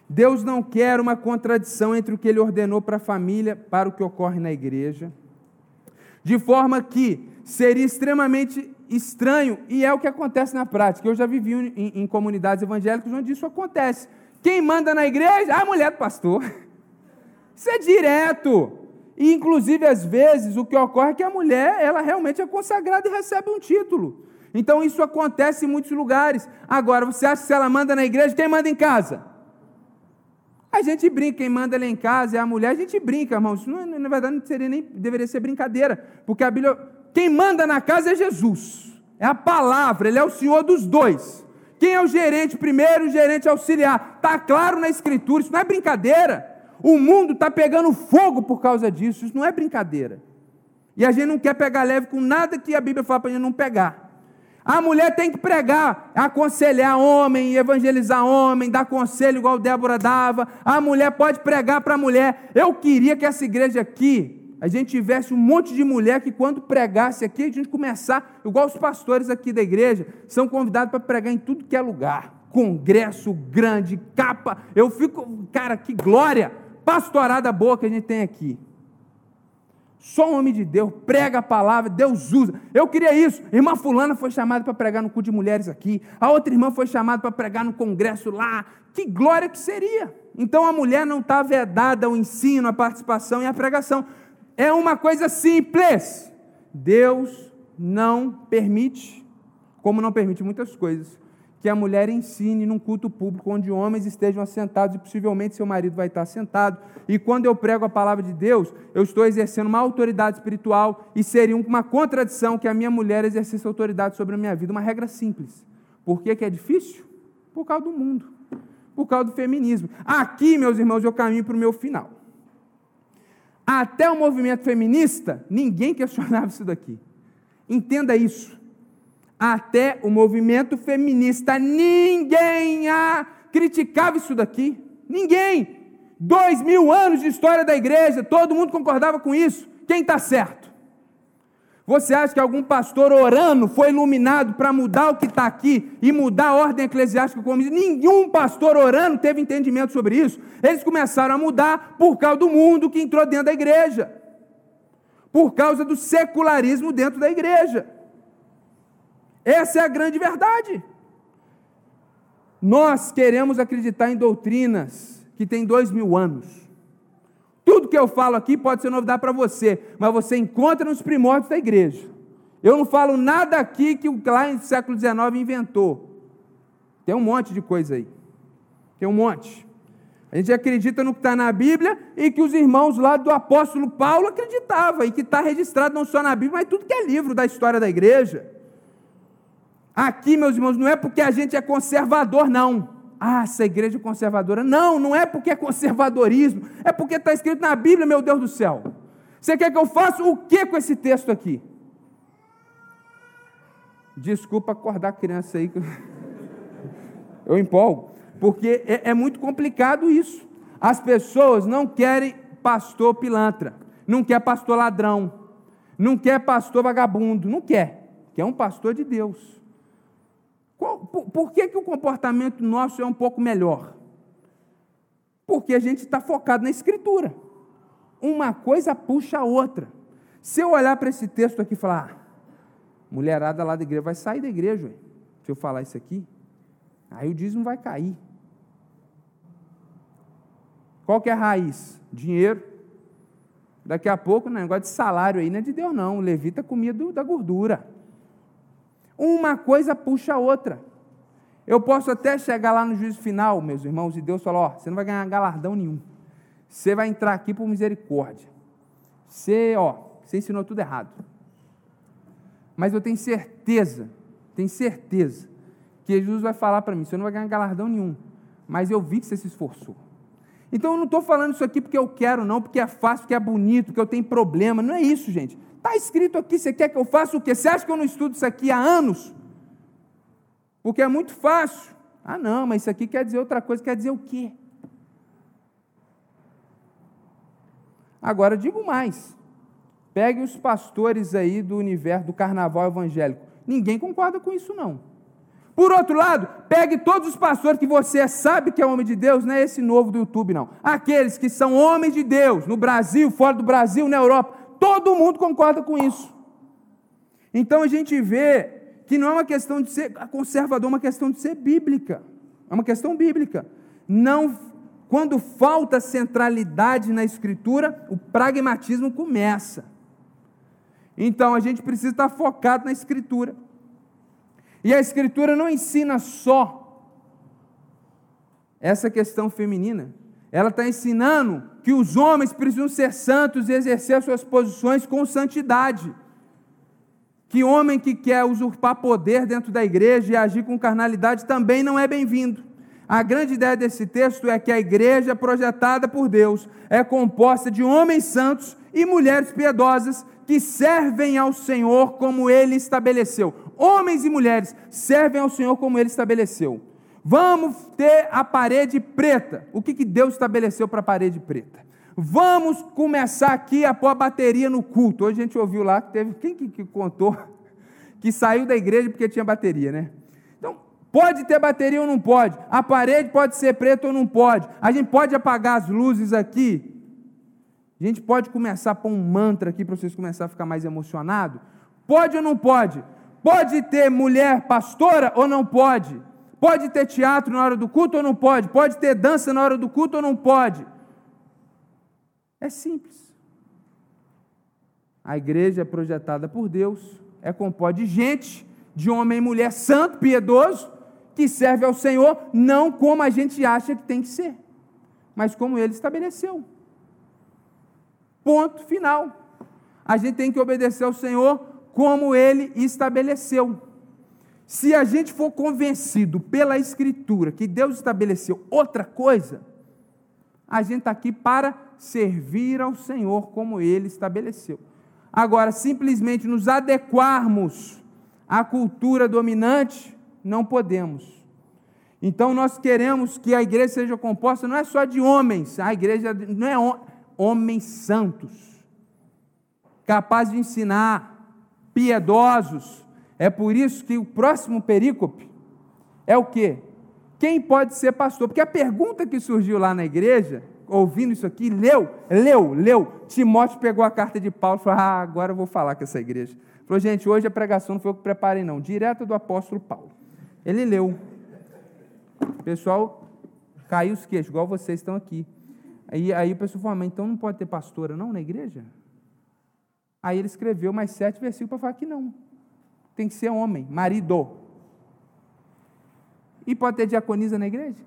Deus não quer uma contradição entre o que ele ordenou para a família para o que ocorre na igreja. De forma que seria extremamente estranho, e é o que acontece na prática. Eu já vivi em, em comunidades evangélicas onde isso acontece. Quem manda na igreja? A mulher do pastor. Isso é direto. E, inclusive, às vezes, o que ocorre é que a mulher, ela realmente é consagrada e recebe um título. Então, isso acontece em muitos lugares. Agora, você acha que se ela manda na igreja, quem manda em casa? A gente brinca, quem manda lá em casa é a mulher, a gente brinca, irmão. Isso, não, na verdade, não seria nem, deveria ser brincadeira. Porque a Bíblia, quem manda na casa é Jesus. É a palavra, ele é o Senhor dos dois. Quem é o gerente primeiro, o gerente auxiliar? Está claro na Escritura, isso não é brincadeira. O mundo está pegando fogo por causa disso, isso não é brincadeira. E a gente não quer pegar leve com nada que a Bíblia fala para a gente não pegar. A mulher tem que pregar, aconselhar homem, evangelizar homem, dar conselho igual Débora dava. A mulher pode pregar para a mulher. Eu queria que essa igreja aqui, a gente tivesse um monte de mulher que quando pregasse aqui, a gente começar, igual os pastores aqui da igreja, são convidados para pregar em tudo que é lugar. Congresso grande, capa. Eu fico, cara, que glória! pastorada boa que a gente tem aqui. Só um homem de Deus prega a palavra, Deus usa. Eu queria isso. Irmã Fulana foi chamada para pregar no culto de mulheres aqui. A outra irmã foi chamada para pregar no congresso lá. Que glória que seria! Então a mulher não está vedada ao ensino, à participação e à pregação. É uma coisa simples. Deus não permite, como não permite muitas coisas, que a mulher ensine num culto público onde homens estejam assentados e possivelmente seu marido vai estar sentado. E quando eu prego a palavra de Deus, eu estou exercendo uma autoridade espiritual e seria uma contradição que a minha mulher exercesse autoridade sobre a minha vida. Uma regra simples. Por que, que é difícil? Por causa do mundo, por causa do feminismo. Aqui, meus irmãos, eu caminho para o meu final. Até o movimento feminista, ninguém questionava isso daqui. Entenda isso até o movimento feminista. Ninguém criticava isso daqui. Ninguém. Dois mil anos de história da igreja, todo mundo concordava com isso. Quem está certo? Você acha que algum pastor orando foi iluminado para mudar o que está aqui e mudar a ordem eclesiástica como Nenhum pastor orando teve entendimento sobre isso. Eles começaram a mudar por causa do mundo que entrou dentro da igreja, por causa do secularismo dentro da igreja. Essa é a grande verdade. Nós queremos acreditar em doutrinas que têm dois mil anos. Tudo que eu falo aqui pode ser novidade para você, mas você encontra nos primórdios da igreja. Eu não falo nada aqui que o lá no século XIX inventou. Tem um monte de coisa aí. Tem um monte. A gente acredita no que está na Bíblia e que os irmãos lá do apóstolo Paulo acreditavam, e que está registrado não só na Bíblia, mas tudo que é livro da história da igreja. Aqui, meus irmãos, não é porque a gente é conservador, não. Ah, essa igreja é conservadora. Não, não é porque é conservadorismo. É porque está escrito na Bíblia, meu Deus do céu. Você quer que eu faça o que com esse texto aqui? Desculpa acordar a criança aí. Eu empolgo. Porque é, é muito complicado isso. As pessoas não querem pastor pilantra. Não quer pastor ladrão. Não quer pastor vagabundo. Não quer. Quer um pastor de Deus qual, por, por que, que o comportamento nosso é um pouco melhor? Porque a gente está focado na Escritura. Uma coisa puxa a outra. Se eu olhar para esse texto aqui e falar, ah, mulherada lá da igreja, vai sair da igreja, ué. se eu falar isso aqui, aí o dízimo vai cair. Qual que é a raiz? Dinheiro. Daqui a pouco, negócio de salário aí não é de Deus, não. O levita comia do, da gordura. Uma coisa puxa a outra. Eu posso até chegar lá no juízo final, meus irmãos, e Deus falar: Ó, você não vai ganhar galardão nenhum. Você vai entrar aqui por misericórdia. Você, ó, você ensinou tudo errado. Mas eu tenho certeza, tenho certeza, que Jesus vai falar para mim: você não vai ganhar galardão nenhum. Mas eu vi que você se esforçou. Então eu não estou falando isso aqui porque eu quero, não, porque é fácil, porque é bonito, porque eu tenho problema. Não é isso, gente. Está escrito aqui, você quer que eu faça o quê? Você acha que eu não estudo isso aqui há anos? Porque é muito fácil. Ah, não, mas isso aqui quer dizer outra coisa, quer dizer o quê? Agora digo mais. Pegue os pastores aí do universo do carnaval evangélico. Ninguém concorda com isso, não. Por outro lado, pegue todos os pastores que você sabe que é homem de Deus, não é esse novo do YouTube, não. Aqueles que são homens de Deus, no Brasil, fora do Brasil, na Europa, todo mundo concorda com isso. Então a gente vê que não é uma questão de ser conservador, é uma questão de ser bíblica. É uma questão bíblica. Não, quando falta centralidade na escritura, o pragmatismo começa. Então a gente precisa estar focado na escritura. E a escritura não ensina só essa questão feminina, ela está ensinando que os homens precisam ser santos e exercer suas posições com santidade. Que homem que quer usurpar poder dentro da igreja e agir com carnalidade também não é bem-vindo. A grande ideia desse texto é que a igreja projetada por Deus é composta de homens santos e mulheres piedosas que servem ao Senhor como ele estabeleceu. Homens e mulheres servem ao Senhor como ele estabeleceu. Vamos ter a parede preta. O que, que Deus estabeleceu para a parede preta? Vamos começar aqui a pôr a bateria no culto. Hoje a gente ouviu lá que teve. Quem que, que contou? Que saiu da igreja porque tinha bateria, né? Então, pode ter bateria ou não pode? A parede pode ser preta ou não pode? A gente pode apagar as luzes aqui? A gente pode começar a pôr um mantra aqui para vocês começarem a ficar mais emocionados? Pode ou não pode? Pode ter mulher pastora ou não pode? Pode ter teatro na hora do culto ou não pode? Pode ter dança na hora do culto ou não pode? É simples. A igreja é projetada por Deus, é composta de gente, de homem e mulher santo, piedoso, que serve ao Senhor não como a gente acha que tem que ser, mas como ele estabeleceu. Ponto final. A gente tem que obedecer ao Senhor como ele estabeleceu. Se a gente for convencido pela Escritura que Deus estabeleceu outra coisa, a gente está aqui para servir ao Senhor como ele estabeleceu. Agora, simplesmente nos adequarmos à cultura dominante, não podemos. Então, nós queremos que a igreja seja composta não é só de homens, a igreja não é homens santos, capazes de ensinar, piedosos. É por isso que o próximo perícope é o quê? Quem pode ser pastor? Porque a pergunta que surgiu lá na igreja, ouvindo isso aqui, leu, leu, leu. Timóteo pegou a carta de Paulo e falou: Ah, agora eu vou falar com essa igreja. Falou, gente, hoje a pregação não foi eu que preparei, não, direto do apóstolo Paulo. Ele leu. O pessoal caiu os queixos, igual vocês estão aqui. Aí, aí o pessoal falou, mas então não pode ter pastora não na igreja? Aí ele escreveu mais sete versículos para falar que não. Tem que ser homem, marido. E pode ter diaconisa na igreja?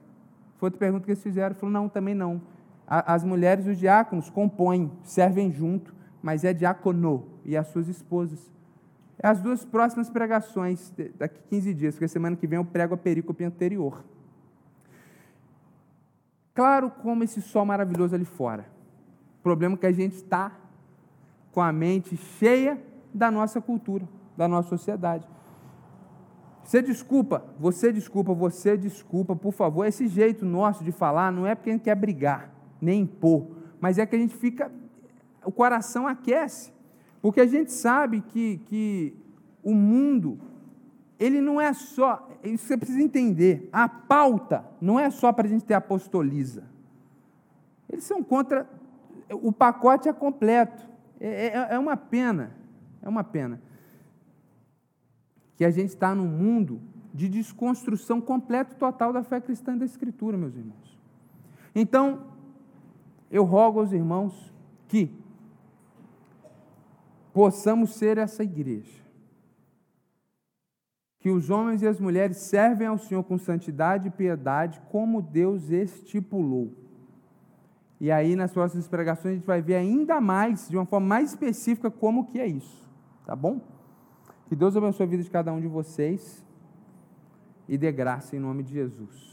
Foi outra pergunta que eles fizeram. Falou, não, também não. As mulheres, os diáconos, compõem, servem junto, mas é diácono e as suas esposas. As duas próximas pregações, daqui 15 dias, porque semana que vem eu prego a perícope anterior. Claro como esse sol maravilhoso ali fora. O problema é que a gente está com a mente cheia da nossa cultura, da nossa sociedade. Você desculpa, você desculpa, você desculpa, por favor. Esse jeito nosso de falar não é porque a gente quer brigar, nem impor, mas é que a gente fica, o coração aquece. Porque a gente sabe que, que o mundo, ele não é só, isso você precisa entender, a pauta não é só para a gente ter apostoliza. Eles são contra, o pacote é completo. É, é, é uma pena, é uma pena. Que a gente está num mundo de desconstrução completa e total da fé cristã e da Escritura, meus irmãos. Então, eu rogo aos irmãos que possamos ser essa igreja. Que os homens e as mulheres servem ao Senhor com santidade e piedade, como Deus estipulou. E aí, nas próximas pregações, a gente vai ver ainda mais, de uma forma mais específica, como que é isso. Tá bom? Que Deus abençoe a vida de cada um de vocês e dê graça em nome de Jesus.